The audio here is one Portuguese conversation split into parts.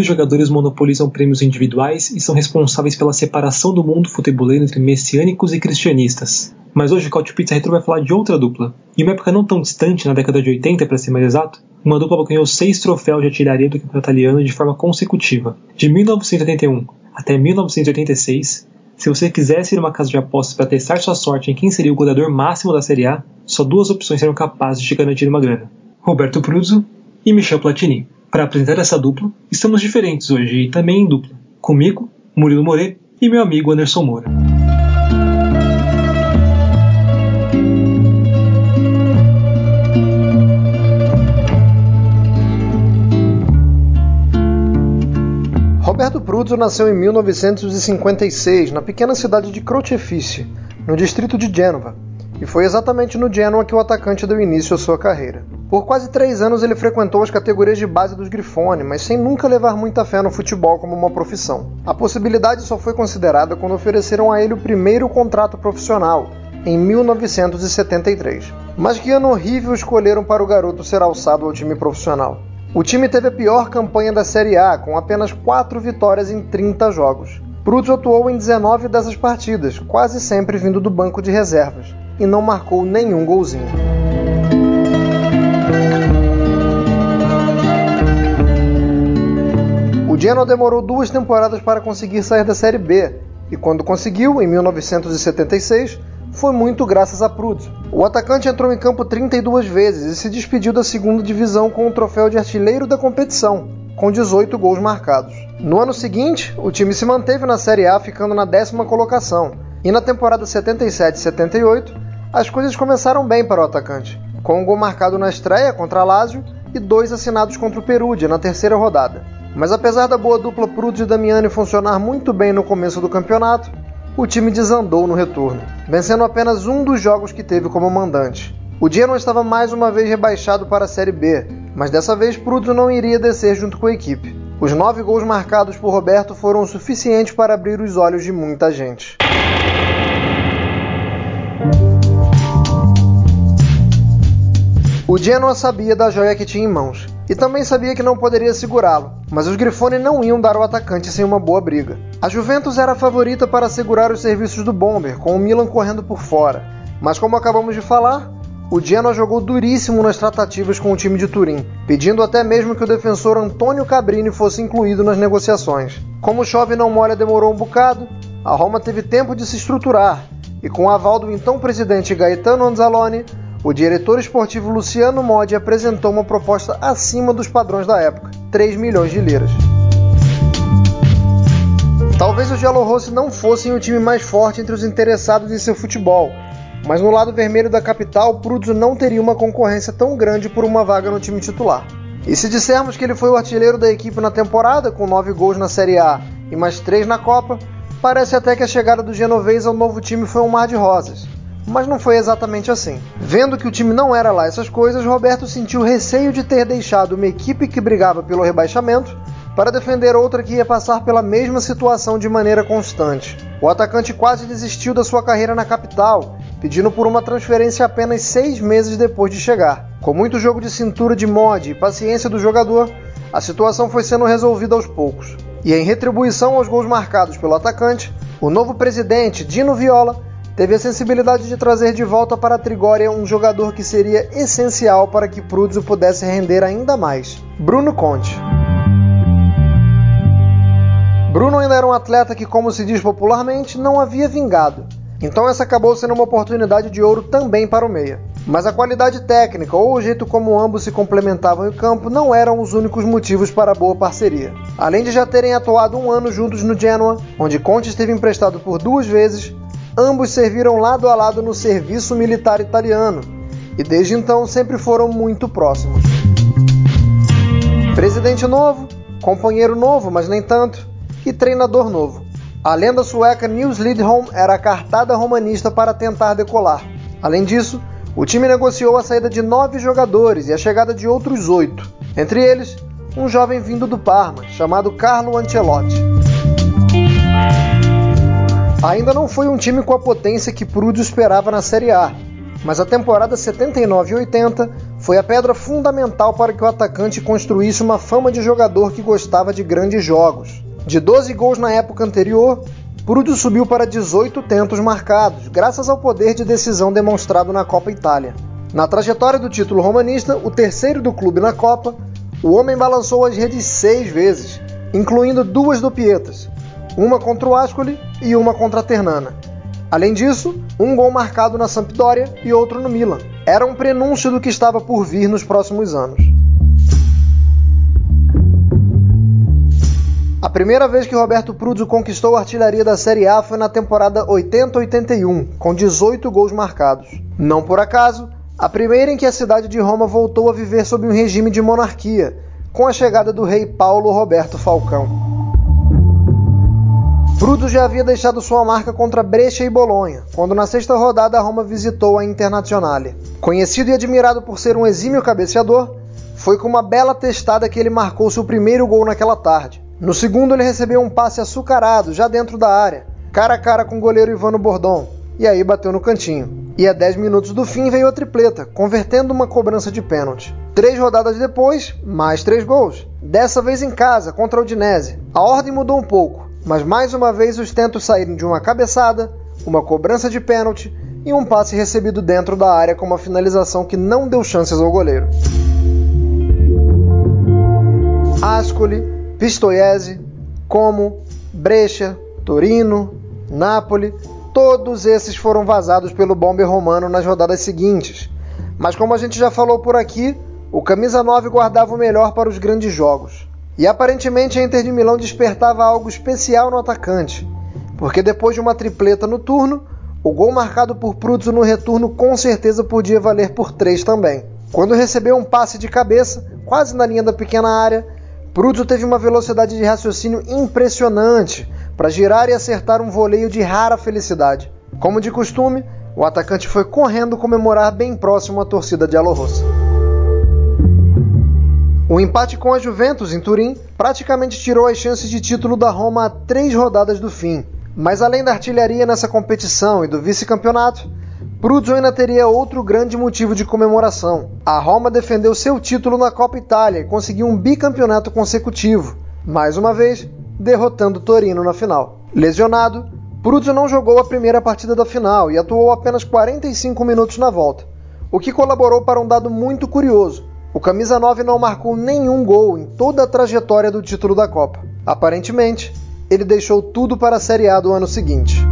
Dois jogadores monopolizam prêmios individuais e são responsáveis pela separação do mundo futeboleiro entre messiânicos e cristianistas. Mas hoje o Couch Pizza Retro vai falar de outra dupla. Em uma época não tão distante, na década de 80 para ser mais exato, uma dupla ganhou seis troféus de artilharia do campeonato italiano de forma consecutiva. De 1981 até 1986, se você quisesse ir a uma casa de apostas para testar sua sorte em quem seria o goleador máximo da Série A, só duas opções seriam capazes de garantir uma grana: Roberto Pruzzo e Michel Platini. Para apresentar essa dupla, estamos diferentes hoje e também em dupla. Comigo, Murilo Moret e meu amigo Anderson Moura. Roberto Pruzzo nasceu em 1956 na pequena cidade de Crocefice, no distrito de Gênova, e foi exatamente no Genoa que o atacante deu início à sua carreira. Por quase três anos ele frequentou as categorias de base dos Grifone, mas sem nunca levar muita fé no futebol como uma profissão. A possibilidade só foi considerada quando ofereceram a ele o primeiro contrato profissional, em 1973. Mas que ano horrível escolheram para o garoto ser alçado ao time profissional. O time teve a pior campanha da Série A, com apenas 4 vitórias em 30 jogos. Pruzzo atuou em 19 dessas partidas, quase sempre vindo do banco de reservas, e não marcou nenhum golzinho. O Genoa demorou duas temporadas para conseguir sair da Série B, e quando conseguiu, em 1976, foi muito graças a Pruzzo. O atacante entrou em campo 32 vezes e se despediu da segunda divisão com o troféu de artilheiro da competição, com 18 gols marcados. No ano seguinte, o time se manteve na Série A, ficando na décima colocação, e na temporada 77-78, as coisas começaram bem para o atacante, com um gol marcado na estreia contra Lazio e dois assinados contra o Perugia na terceira rodada. Mas apesar da boa dupla Pruzzo e Damiani funcionar muito bem no começo do campeonato, o time desandou no retorno, vencendo apenas um dos jogos que teve como mandante. O Genoa estava mais uma vez rebaixado para a Série B, mas dessa vez Pruzzo não iria descer junto com a equipe. Os nove gols marcados por Roberto foram o suficiente para abrir os olhos de muita gente. O Genoa sabia da joia que tinha em mãos e também sabia que não poderia segurá-lo, mas os Grifone não iam dar ao atacante sem uma boa briga. A Juventus era a favorita para assegurar os serviços do Bomber, com o Milan correndo por fora, mas como acabamos de falar, o Genoa jogou duríssimo nas tratativas com o time de Turim, pedindo até mesmo que o defensor Antônio Cabrini fosse incluído nas negociações. Como chove não molha demorou um bocado, a Roma teve tempo de se estruturar e com o aval do então presidente Gaetano Anzalone, o diretor esportivo Luciano Modi apresentou uma proposta acima dos padrões da época, 3 milhões de liras. Talvez os Giallorossi não fossem o time mais forte entre os interessados em seu futebol, mas no lado vermelho da capital, Pruzzo não teria uma concorrência tão grande por uma vaga no time titular. E se dissermos que ele foi o artilheiro da equipe na temporada, com 9 gols na Série A e mais 3 na Copa, parece até que a chegada do genovês ao novo time foi um mar de rosas mas não foi exatamente assim. Vendo que o time não era lá essas coisas, Roberto sentiu receio de ter deixado uma equipe que brigava pelo rebaixamento para defender outra que ia passar pela mesma situação de maneira constante. O atacante quase desistiu da sua carreira na capital, pedindo por uma transferência apenas seis meses depois de chegar. Com muito jogo de cintura de mod e paciência do jogador, a situação foi sendo resolvida aos poucos. E em retribuição aos gols marcados pelo atacante, o novo presidente, Dino Viola, teve a sensibilidade de trazer de volta para a Trigória um jogador que seria essencial para que Pruzzo pudesse render ainda mais: Bruno Conte. Bruno ainda era um atleta que, como se diz popularmente, não havia vingado. Então essa acabou sendo uma oportunidade de ouro também para o meia. Mas a qualidade técnica ou o jeito como ambos se complementavam em campo não eram os únicos motivos para a boa parceria. Além de já terem atuado um ano juntos no Genoa, onde Conte esteve emprestado por duas vezes, Ambos serviram lado a lado no serviço militar italiano e desde então sempre foram muito próximos. Presidente novo, companheiro novo, mas nem tanto, e treinador novo. A lenda sueca Nils Lidholm era a cartada romanista para tentar decolar. Além disso, o time negociou a saída de nove jogadores e a chegada de outros oito, entre eles um jovem vindo do Parma, chamado Carlo Ancelotti. Ainda não foi um time com a potência que Prudio esperava na Série A, mas a temporada 79 e 80 foi a pedra fundamental para que o atacante construísse uma fama de jogador que gostava de grandes jogos. De 12 gols na época anterior, Prudio subiu para 18 tentos marcados, graças ao poder de decisão demonstrado na Copa Itália. Na trajetória do título romanista, o terceiro do clube na Copa, o homem balançou as redes seis vezes, incluindo duas do Pietas, uma contra o Ascoli e uma contra a Ternana. Além disso, um gol marcado na Sampdoria e outro no Milan. Era um prenúncio do que estava por vir nos próximos anos. A primeira vez que Roberto Pruzzo conquistou a artilharia da Série A foi na temporada 80-81, com 18 gols marcados. Não por acaso, a primeira em que a cidade de Roma voltou a viver sob um regime de monarquia, com a chegada do rei Paulo Roberto Falcão. Pruzzo já havia deixado sua marca contra Brescia e Bolonha, quando na sexta rodada a Roma visitou a Internazionale. Conhecido e admirado por ser um exímio cabeceador, foi com uma bela testada que ele marcou seu primeiro gol naquela tarde. No segundo, ele recebeu um passe açucarado, já dentro da área, cara a cara com o goleiro Ivano Bordon, e aí bateu no cantinho. E a 10 minutos do fim veio a tripleta, convertendo uma cobrança de pênalti. Três rodadas depois, mais três gols. Dessa vez em casa, contra o Udinese. A ordem mudou um pouco, mas mais uma vez os tentos saíram de uma cabeçada, uma cobrança de pênalti e um passe recebido dentro da área com uma finalização que não deu chances ao goleiro. Ascoli Pistoiese, Como, Brescia, Torino, Nápoles, todos esses foram vazados pelo bomber romano nas rodadas seguintes. Mas como a gente já falou por aqui, o camisa 9 guardava o melhor para os grandes jogos. E aparentemente a Inter de Milão despertava algo especial no atacante, porque depois de uma tripleta no turno, o gol marcado por Pruzzo no retorno com certeza podia valer por três também. Quando recebeu um passe de cabeça, quase na linha da pequena área, Pruzzo teve uma velocidade de raciocínio impressionante para girar e acertar um voleio de rara felicidade. Como de costume, o atacante foi correndo comemorar bem próximo à torcida de Rossa. O empate com a Juventus em Turim praticamente tirou as chances de título da Roma a três rodadas do fim. Mas além da artilharia nessa competição e do vice-campeonato, Pruzzo ainda teria outro grande motivo de comemoração. A Roma defendeu seu título na Copa Itália e conseguiu um bicampeonato consecutivo, mais uma vez derrotando Torino na final. Lesionado, Pruzzo não jogou a primeira partida da final e atuou apenas 45 minutos na volta, o que colaborou para um dado muito curioso. O camisa 9 não marcou nenhum gol em toda a trajetória do título da Copa. Aparentemente, ele deixou tudo para a Série A do ano seguinte.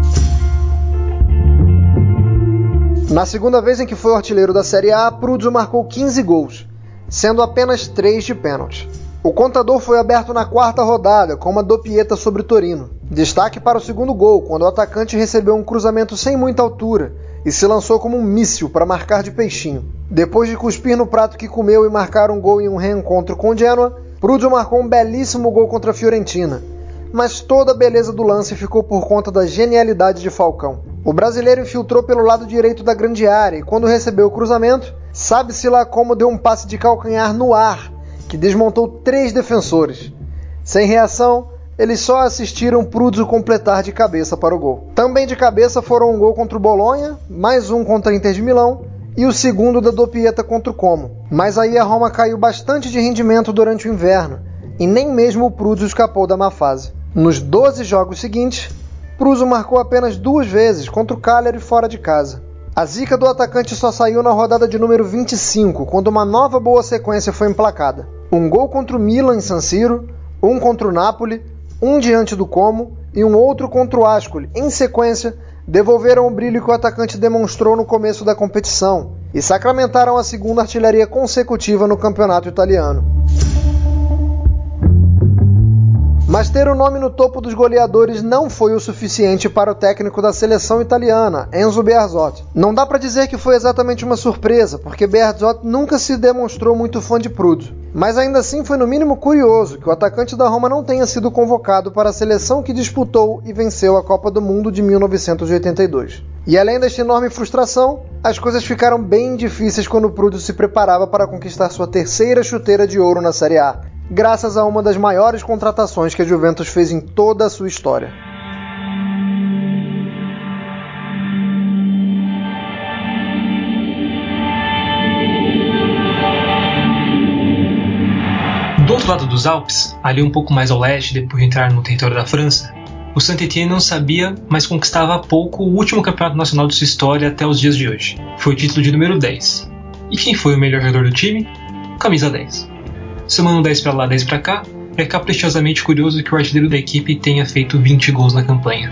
Na segunda vez em que foi artilheiro da Série A, Pruzzo marcou 15 gols, sendo apenas 3 de pênalti. O contador foi aberto na quarta rodada, com uma dopieta sobre Torino. Destaque para o segundo gol, quando o atacante recebeu um cruzamento sem muita altura e se lançou como um míssil para marcar de peixinho. Depois de cuspir no prato que comeu e marcar um gol em um reencontro com o Genoa, Pruzzo marcou um belíssimo gol contra a Fiorentina. Mas toda a beleza do lance ficou por conta da genialidade de Falcão. O brasileiro infiltrou pelo lado direito da grande área e, quando recebeu o cruzamento, sabe-se lá como deu um passe de calcanhar no ar, que desmontou três defensores. Sem reação, eles só assistiram Pruzzo completar de cabeça para o gol. Também de cabeça foram um gol contra o Bolonha, mais um contra a Inter de Milão e o segundo da Dopieta contra o Como. Mas aí a Roma caiu bastante de rendimento durante o inverno e nem mesmo o Pruzzo escapou da má fase. Nos 12 jogos seguintes, Pruso marcou apenas duas vezes contra o Cagliari fora de casa. A zica do atacante só saiu na rodada de número 25, quando uma nova boa sequência foi emplacada. Um gol contra o Milan em San Siro, um contra o Napoli, um diante do Como e um outro contra o Ascoli, em sequência, devolveram o brilho que o atacante demonstrou no começo da competição e sacramentaram a segunda artilharia consecutiva no campeonato italiano. Mas ter o nome no topo dos goleadores não foi o suficiente para o técnico da seleção italiana, Enzo Bearzot. Não dá para dizer que foi exatamente uma surpresa, porque Bearzot nunca se demonstrou muito fã de Prudhoe. Mas ainda assim foi no mínimo curioso que o atacante da Roma não tenha sido convocado para a seleção que disputou e venceu a Copa do Mundo de 1982. E além desta enorme frustração, as coisas ficaram bem difíceis quando Prudhoe se preparava para conquistar sua terceira chuteira de ouro na Série A, graças a uma das maiores contratações que a Juventus fez em toda a sua história. Do outro lado dos Alpes, ali um pouco mais ao leste, depois de entrar no território da França, o Saint-Étienne não sabia, mas conquistava há pouco o último campeonato nacional de sua história até os dias de hoje. Foi o título de número 10. E quem foi o melhor jogador do time? Camisa 10. Somando 10 para lá, 10 para cá, é caprichosamente curioso que o artilheiro da equipe tenha feito 20 gols na campanha.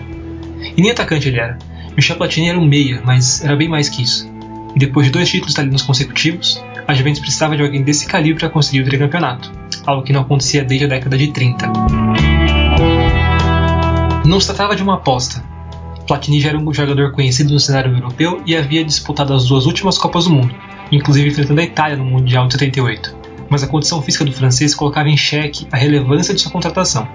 E nem atacante ele era. Michel Platini era um meia, mas era bem mais que isso. E depois de dois títulos italianos consecutivos, a Juventus precisava de alguém desse calibre para conseguir o tricampeonato, algo que não acontecia desde a década de 30. Não se tratava de uma aposta. Platini já era um jogador conhecido no cenário europeu e havia disputado as duas últimas Copas do Mundo, inclusive enfrentando a Itália no Mundial de 78 mas a condição física do francês colocava em xeque a relevância de sua contratação.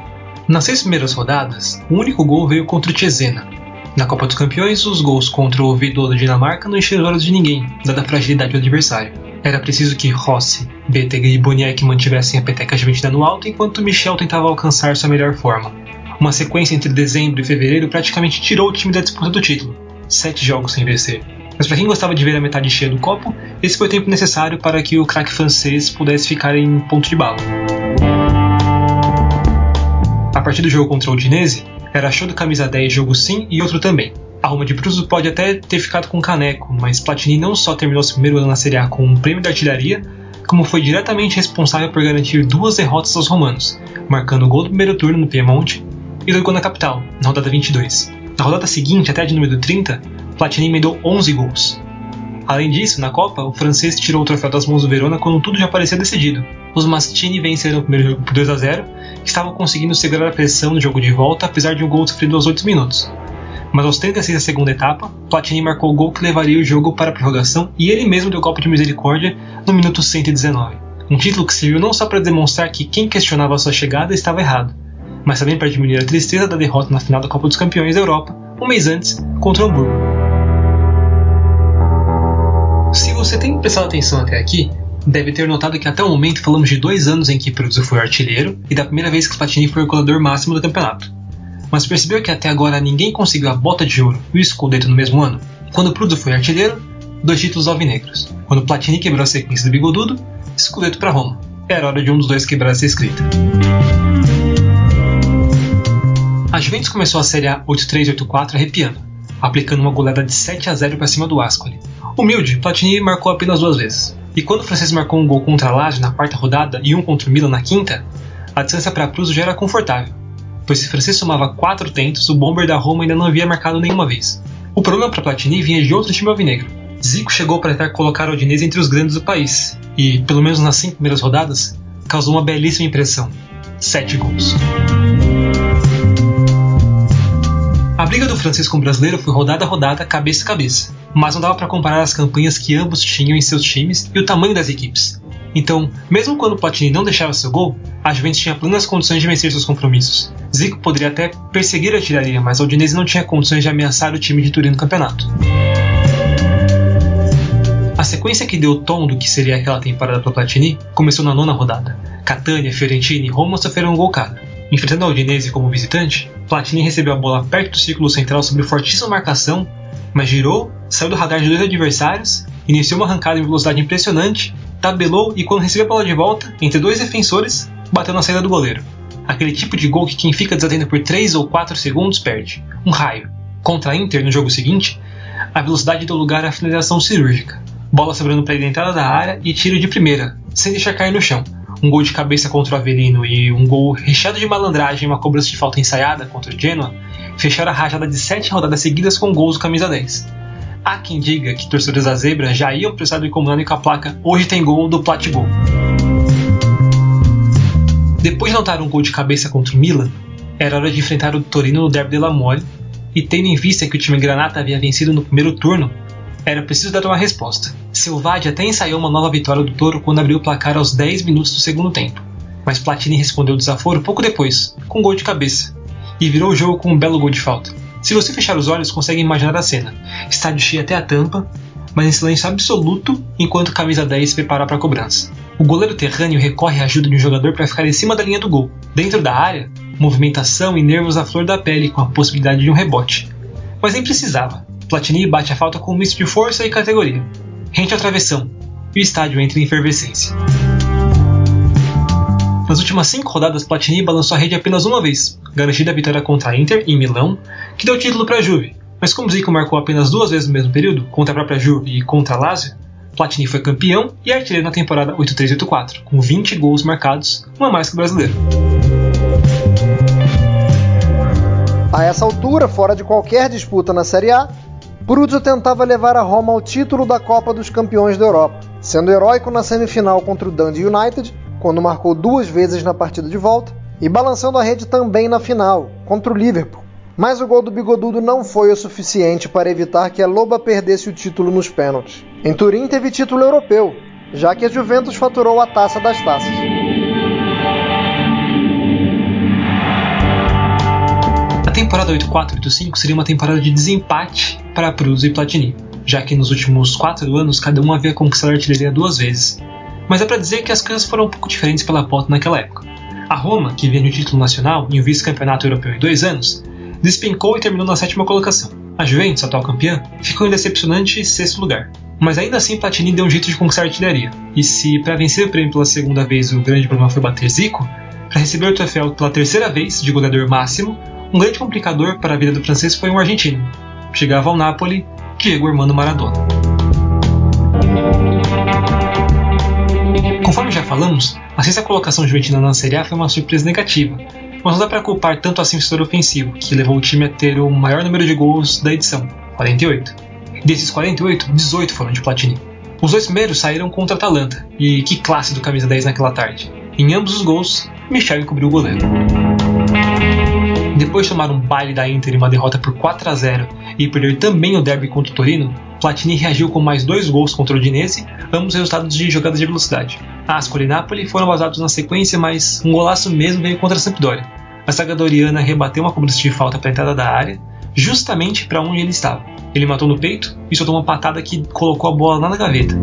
Nas seis primeiras rodadas, o único gol veio contra o Cesena. Na Copa dos Campeões, os gols contra o Vidô da Dinamarca não encheram olhos de ninguém, dada a fragilidade do adversário. Era preciso que Rossi, Betega e Boniek mantivessem a peteca argentina no alto enquanto Michel tentava alcançar sua melhor forma. Uma sequência entre dezembro e fevereiro praticamente tirou o time da disputa do título. Sete jogos sem vencer. Mas para quem gostava de ver a metade cheia do copo, esse foi o tempo necessário para que o craque francês pudesse ficar em ponto de bala. A partir do jogo contra o Udinese, era show do camisa 10 jogo sim e outro também. A Roma de Pruso pode até ter ficado com caneco, mas Platini não só terminou seu primeiro ano na Série A com um prêmio de artilharia, como foi diretamente responsável por garantir duas derrotas aos romanos, marcando o gol do primeiro turno no Piemonte e dois gols na capital, na rodada 22. Na rodada seguinte, até de número 30, Platini emendou 11 gols. Além disso, na Copa, o francês tirou o troféu das mãos do Verona quando tudo já parecia decidido. Os Mastini venceram o primeiro jogo por 2 a 0 e estavam conseguindo segurar a pressão no jogo de volta, apesar de um gol sofrido aos 8 minutos. Mas aos 36 da segunda etapa, Platini marcou o gol que levaria o jogo para a prorrogação e ele mesmo deu golpe de misericórdia no minuto 119. Um título que serviu não só para demonstrar que quem questionava sua chegada estava errado, mas também para diminuir a tristeza da derrota na final da Copa dos Campeões da Europa, um mês antes, contra o Hamburgo. Se você tem prestado atenção até aqui, deve ter notado que até o momento falamos de dois anos em que Peruzzo foi artilheiro e da primeira vez que Platini foi o colador máximo do campeonato. Mas percebeu que até agora ninguém conseguiu a bota de ouro e o Scudetto no mesmo ano? Quando Peruzzo foi artilheiro, dois títulos alvinegros. Quando Platini quebrou a sequência do bigodudo, Scudetto para Roma. Era hora de um dos dois quebrar essa escrita. A Juventus começou a Série A 83-84 arrepiando, aplicando uma goleada de 7 a 0 para cima do Ascoli, Humilde, Platini marcou apenas duas vezes. E quando o francês marcou um gol contra a Lazio na quarta rodada e um contra o Milan na quinta, a distância para Pruso já era confortável, pois se o francês somava quatro tentos, o bomber da Roma ainda não havia marcado nenhuma vez. O problema para Platini vinha de outro time alvinegro. Zico chegou para tentar colocar o Udinese entre os grandes do país, e, pelo menos nas cinco primeiras rodadas, causou uma belíssima impressão. Sete gols. A briga do francês com o brasileiro foi rodada a rodada, cabeça a cabeça, mas não dava para comparar as campanhas que ambos tinham em seus times e o tamanho das equipes. Então, mesmo quando Platini não deixava seu gol, a Juventus tinha plenas condições de vencer seus compromissos. Zico poderia até perseguir a artilharia, mas a Udinese não tinha condições de ameaçar o time de Turim no campeonato. A sequência que deu o tom do que seria aquela temporada para Platini começou na nona rodada. Catania, Fiorentina e Roma sofreram um gol cada. Enfrentando a Udinese como visitante, Platini recebeu a bola perto do círculo central sob fortíssima marcação, mas girou, saiu do radar de dois adversários, iniciou uma arrancada em velocidade impressionante, tabelou e quando recebeu a bola de volta, entre dois defensores, bateu na saída do goleiro. Aquele tipo de gol que quem fica desatento por 3 ou 4 segundos perde. Um raio. Contra a Inter no jogo seguinte, a velocidade deu lugar à finalização cirúrgica. Bola sobrando para a entrada da área e tiro de primeira, sem deixar cair no chão um gol de cabeça contra o Avelino e um gol recheado de malandragem e uma cobrança de falta ensaiada contra o Genoa, fecharam a rajada de sete rodadas seguidas com gols do camisa 10. Há quem diga que torcedores da Zebra já iam para o incomodado com a placa Hoje tem gol do Platgol. Depois de anotar um gol de cabeça contra o Milan, Era hora de enfrentar o Torino no Derby della Mole, e tendo em vista que o time Granata havia vencido no primeiro turno, era preciso dar uma resposta. Selvaggi até ensaiou uma nova vitória do Toro quando abriu o placar aos 10 minutos do segundo tempo, mas Platini respondeu o desaforo pouco depois, com um gol de cabeça, e virou o jogo com um belo gol de falta. Se você fechar os olhos, consegue imaginar a cena. Estádio cheio até a tampa, mas em silêncio absoluto enquanto camisa 10 se prepara para a cobrança. O goleiro terrâneo recorre à ajuda de um jogador para ficar em cima da linha do gol. Dentro da área, movimentação e nervos à flor da pele com a possibilidade de um rebote. Mas nem precisava. Platini bate a falta com um misto de força e categoria. Rente ao travessão, e o estádio entra em efervescência. Nas últimas cinco rodadas, Platini balançou a rede apenas uma vez, garantida a vitória contra a Inter em Milão, que deu título para a Juve. Mas como Zico marcou apenas duas vezes no mesmo período, contra a própria Juve e contra a Lazio, Platini foi campeão e artilheiro na temporada 83-84, com 20 gols marcados, uma mais que o brasileiro. A essa altura, fora de qualquer disputa na Série A, Bruzzo tentava levar a Roma ao título da Copa dos Campeões da Europa, sendo heróico na semifinal contra o Dundee United, quando marcou duas vezes na partida de volta, e balançando a rede também na final, contra o Liverpool. Mas o gol do Bigodudo não foi o suficiente para evitar que a Loba perdesse o título nos pênaltis. Em Turim teve título europeu, já que a Juventus faturou a taça das taças. Temporada 84-85 seria uma temporada de desempate para Pruzzo e Platini, já que nos últimos quatro anos cada um havia conquistado a artilharia duas vezes. Mas é para dizer que as coisas foram um pouco diferentes pela Porta naquela época. A Roma, que vinha no título nacional e o vice-campeonato europeu em dois anos, despencou e terminou na sétima colocação. A Juventus, atual campeã, ficou em decepcionante sexto lugar. Mas ainda assim Platini deu um jeito de conquistar a artilharia. E se para vencer o prêmio pela segunda vez o grande problema foi bater Zico, para receber o troféu pela terceira vez de goleador máximo, um grande complicador para a vida do francês foi um argentino. Chegava ao Napoli, Diego Armando Maradona. Conforme já falamos, a sexta colocação juventina na Série A foi uma surpresa negativa, mas não dá para culpar tanto assim o setor ofensivo, que levou o time a ter o maior número de gols da edição, 48. Desses 48, 18 foram de Platini. Os dois primeiros saíram contra a Atalanta, e que classe do camisa 10 naquela tarde. Em ambos os gols, Michel encobriu o goleiro. Depois de tomar um baile da Inter e uma derrota por 4 a 0 e perder também o derby contra o Torino, Platini reagiu com mais dois gols contra o Udinese, ambos resultados de jogadas de velocidade. Ascoli e Napoli foram vazados na sequência, mas um golaço mesmo veio contra a Sampdoria. A saga Doriana rebateu uma cobrança de falta para a entrada da área, justamente para onde ele estava. Ele matou no peito e soltou uma patada que colocou a bola lá na gaveta.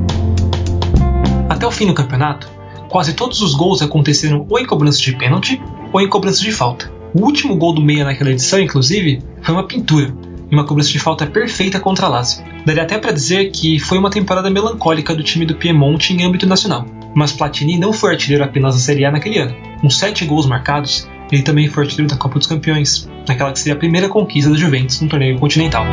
Até o fim do campeonato, quase todos os gols aconteceram ou em cobrança de pênalti ou em cobrança de falta. O último gol do Meia naquela edição, inclusive, foi uma pintura, e uma cobrança de falta perfeita contra Lazio. Daria até para dizer que foi uma temporada melancólica do time do Piemonte em âmbito nacional. Mas Platini não foi artilheiro apenas da Série A naquele ano. Com sete gols marcados, ele também foi artilheiro da Copa dos Campeões, naquela que seria a primeira conquista da Juventus no torneio continental.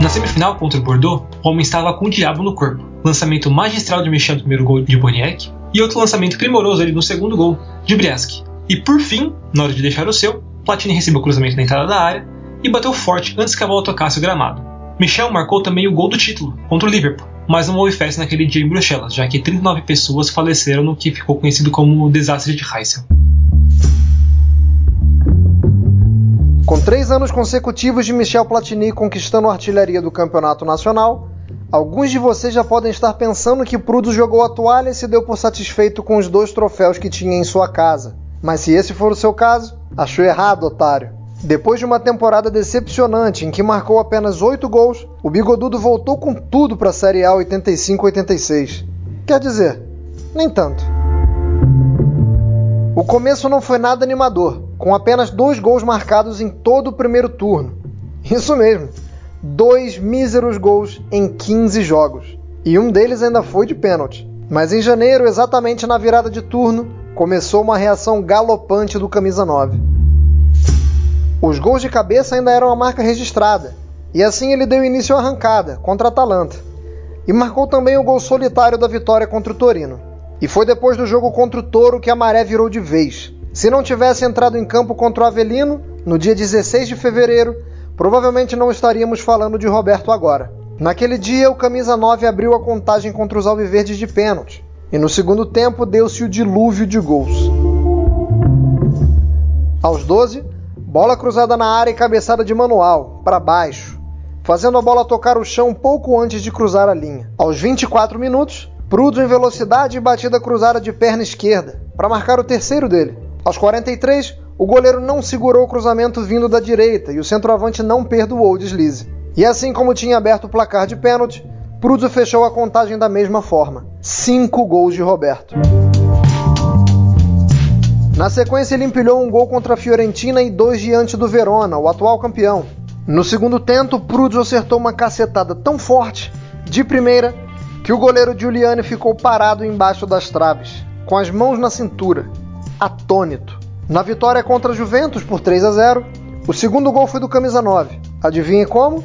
Na semifinal contra o Bordeaux, o homem estava com o diabo no corpo. Lançamento magistral de Michel no primeiro gol de Boniek e outro lançamento primoroso ali no segundo gol, de Briaski. E por fim, na hora de deixar o seu, Platini recebeu o cruzamento na entrada da área e bateu forte antes que a bola tocasse o gramado. Michel marcou também o gol do título, contra o Liverpool, mas não houve festa naquele dia em Bruxelas, já que 39 pessoas faleceram no que ficou conhecido como o desastre de Heysel. Com três anos consecutivos de Michel Platini conquistando a artilharia do campeonato nacional, alguns de vocês já podem estar pensando que Prudo jogou a toalha e se deu por satisfeito com os dois troféus que tinha em sua casa. Mas se esse for o seu caso, achou errado, otário. Depois de uma temporada decepcionante em que marcou apenas 8 gols, o Bigodudo voltou com tudo para a Série A 85-86. Quer dizer, nem tanto. O começo não foi nada animador, com apenas dois gols marcados em todo o primeiro turno. Isso mesmo, dois míseros gols em 15 jogos. E um deles ainda foi de pênalti. Mas em janeiro, exatamente na virada de turno, começou uma reação galopante do camisa 9. Os gols de cabeça ainda eram a marca registrada, e assim ele deu início à arrancada contra a Atalanta. E marcou também o gol solitário da vitória contra o Torino. E foi depois do jogo contra o Toro que a maré virou de vez. Se não tivesse entrado em campo contra o Avelino, no dia 16 de fevereiro, provavelmente não estaríamos falando de Roberto agora. Naquele dia, o camisa 9 abriu a contagem contra os alviverdes de pênalti, e no segundo tempo deu-se o dilúvio de gols. Aos 12, bola cruzada na área e cabeçada de manual, para baixo, fazendo a bola tocar o chão pouco antes de cruzar a linha. Aos 24 minutos, Prudo em velocidade e batida cruzada de perna esquerda, para marcar o terceiro dele. Aos 43, o goleiro não segurou o cruzamento vindo da direita e o centroavante não perdoou o deslize. E assim como tinha aberto o placar de pênalti, Prudo fechou a contagem da mesma forma. Cinco gols de Roberto. Na sequência, ele empilhou um gol contra a Fiorentina e dois diante do Verona, o atual campeão. No segundo tento, Prudo acertou uma cacetada tão forte, de primeira, que o goleiro Giuliani ficou parado embaixo das traves, com as mãos na cintura, atônito. Na vitória contra a Juventus por 3 a 0, o segundo gol foi do camisa 9. Adivinhe como?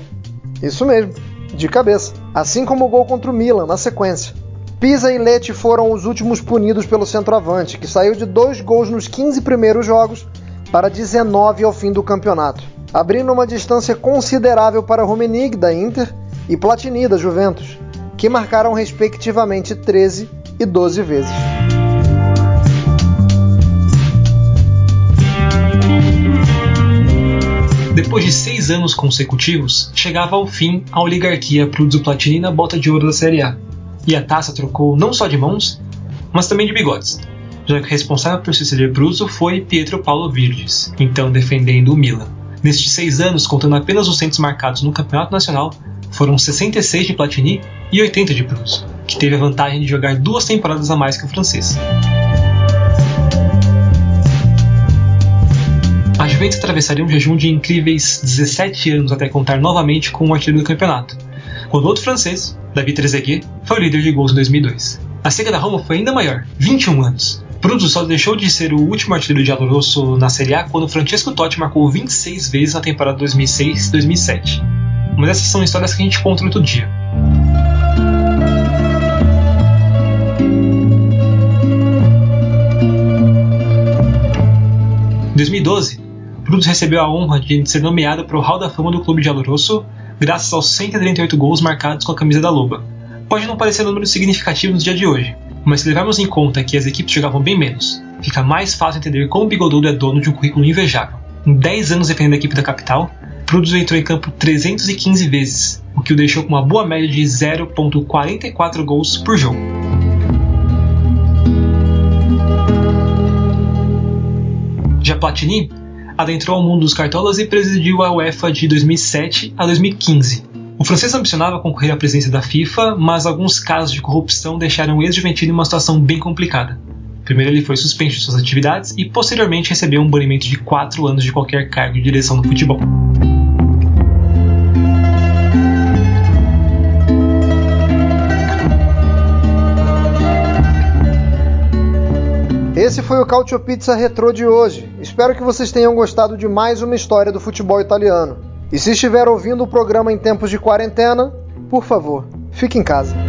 Isso mesmo, de cabeça. Assim como o gol contra o Milan na sequência. Pisa e Lete foram os últimos punidos pelo centroavante, que saiu de dois gols nos 15 primeiros jogos para 19 ao fim do campeonato, abrindo uma distância considerável para Rummenigge da Inter e Platini da Juventus, que marcaram respectivamente 13 e 12 vezes. Depois de seis anos consecutivos, chegava ao fim a oligarquia Pruzzo Platini na bota de ouro da Série A. E a taça trocou não só de mãos, mas também de bigodes, já que o responsável por suceder Pruzzo foi Pietro Paulo Virges, então defendendo o Milan. Nestes seis anos, contando apenas os centros marcados no Campeonato Nacional, foram 66 de Platini e 80 de Proust, que teve a vantagem de jogar duas temporadas a mais que o francês. Juventus atravessaria um jejum de incríveis 17 anos até contar novamente com o artilheiro do campeonato, quando outro francês, David Trezeguet, foi o líder de gols em 2002. A seca da Roma foi ainda maior, 21 anos. Prudo só deixou de ser o último artilheiro de Aloroso na Série A quando Francesco Totti marcou 26 vezes na temporada 2006-2007. Mas essas são histórias que a gente conta outro dia. Em 2012, Brutus recebeu a honra de ser nomeado para o Hall da Fama do Clube de Aloroso, graças aos 138 gols marcados com a camisa da Loba. Pode não parecer um número significativo no dia de hoje, mas se levarmos em conta que as equipes jogavam bem menos, fica mais fácil entender como o Bigodudo é dono de um currículo invejável. Em 10 anos defendendo a equipe da capital, Prudus entrou em campo 315 vezes, o que o deixou com uma boa média de 0.44 gols por jogo. Já Platini adentrou ao mundo dos cartolas e presidiu a UEFA de 2007 a 2015. O francês ambicionava concorrer à presidência da FIFA, mas alguns casos de corrupção deixaram o ex-juventino em uma situação bem complicada. Primeiro ele foi suspenso de suas atividades e posteriormente recebeu um banimento de 4 anos de qualquer cargo de direção no futebol. Esse foi o Cautio Pizza Retro de hoje. Espero que vocês tenham gostado de mais uma história do futebol italiano. E se estiver ouvindo o programa em tempos de quarentena, por favor, fique em casa.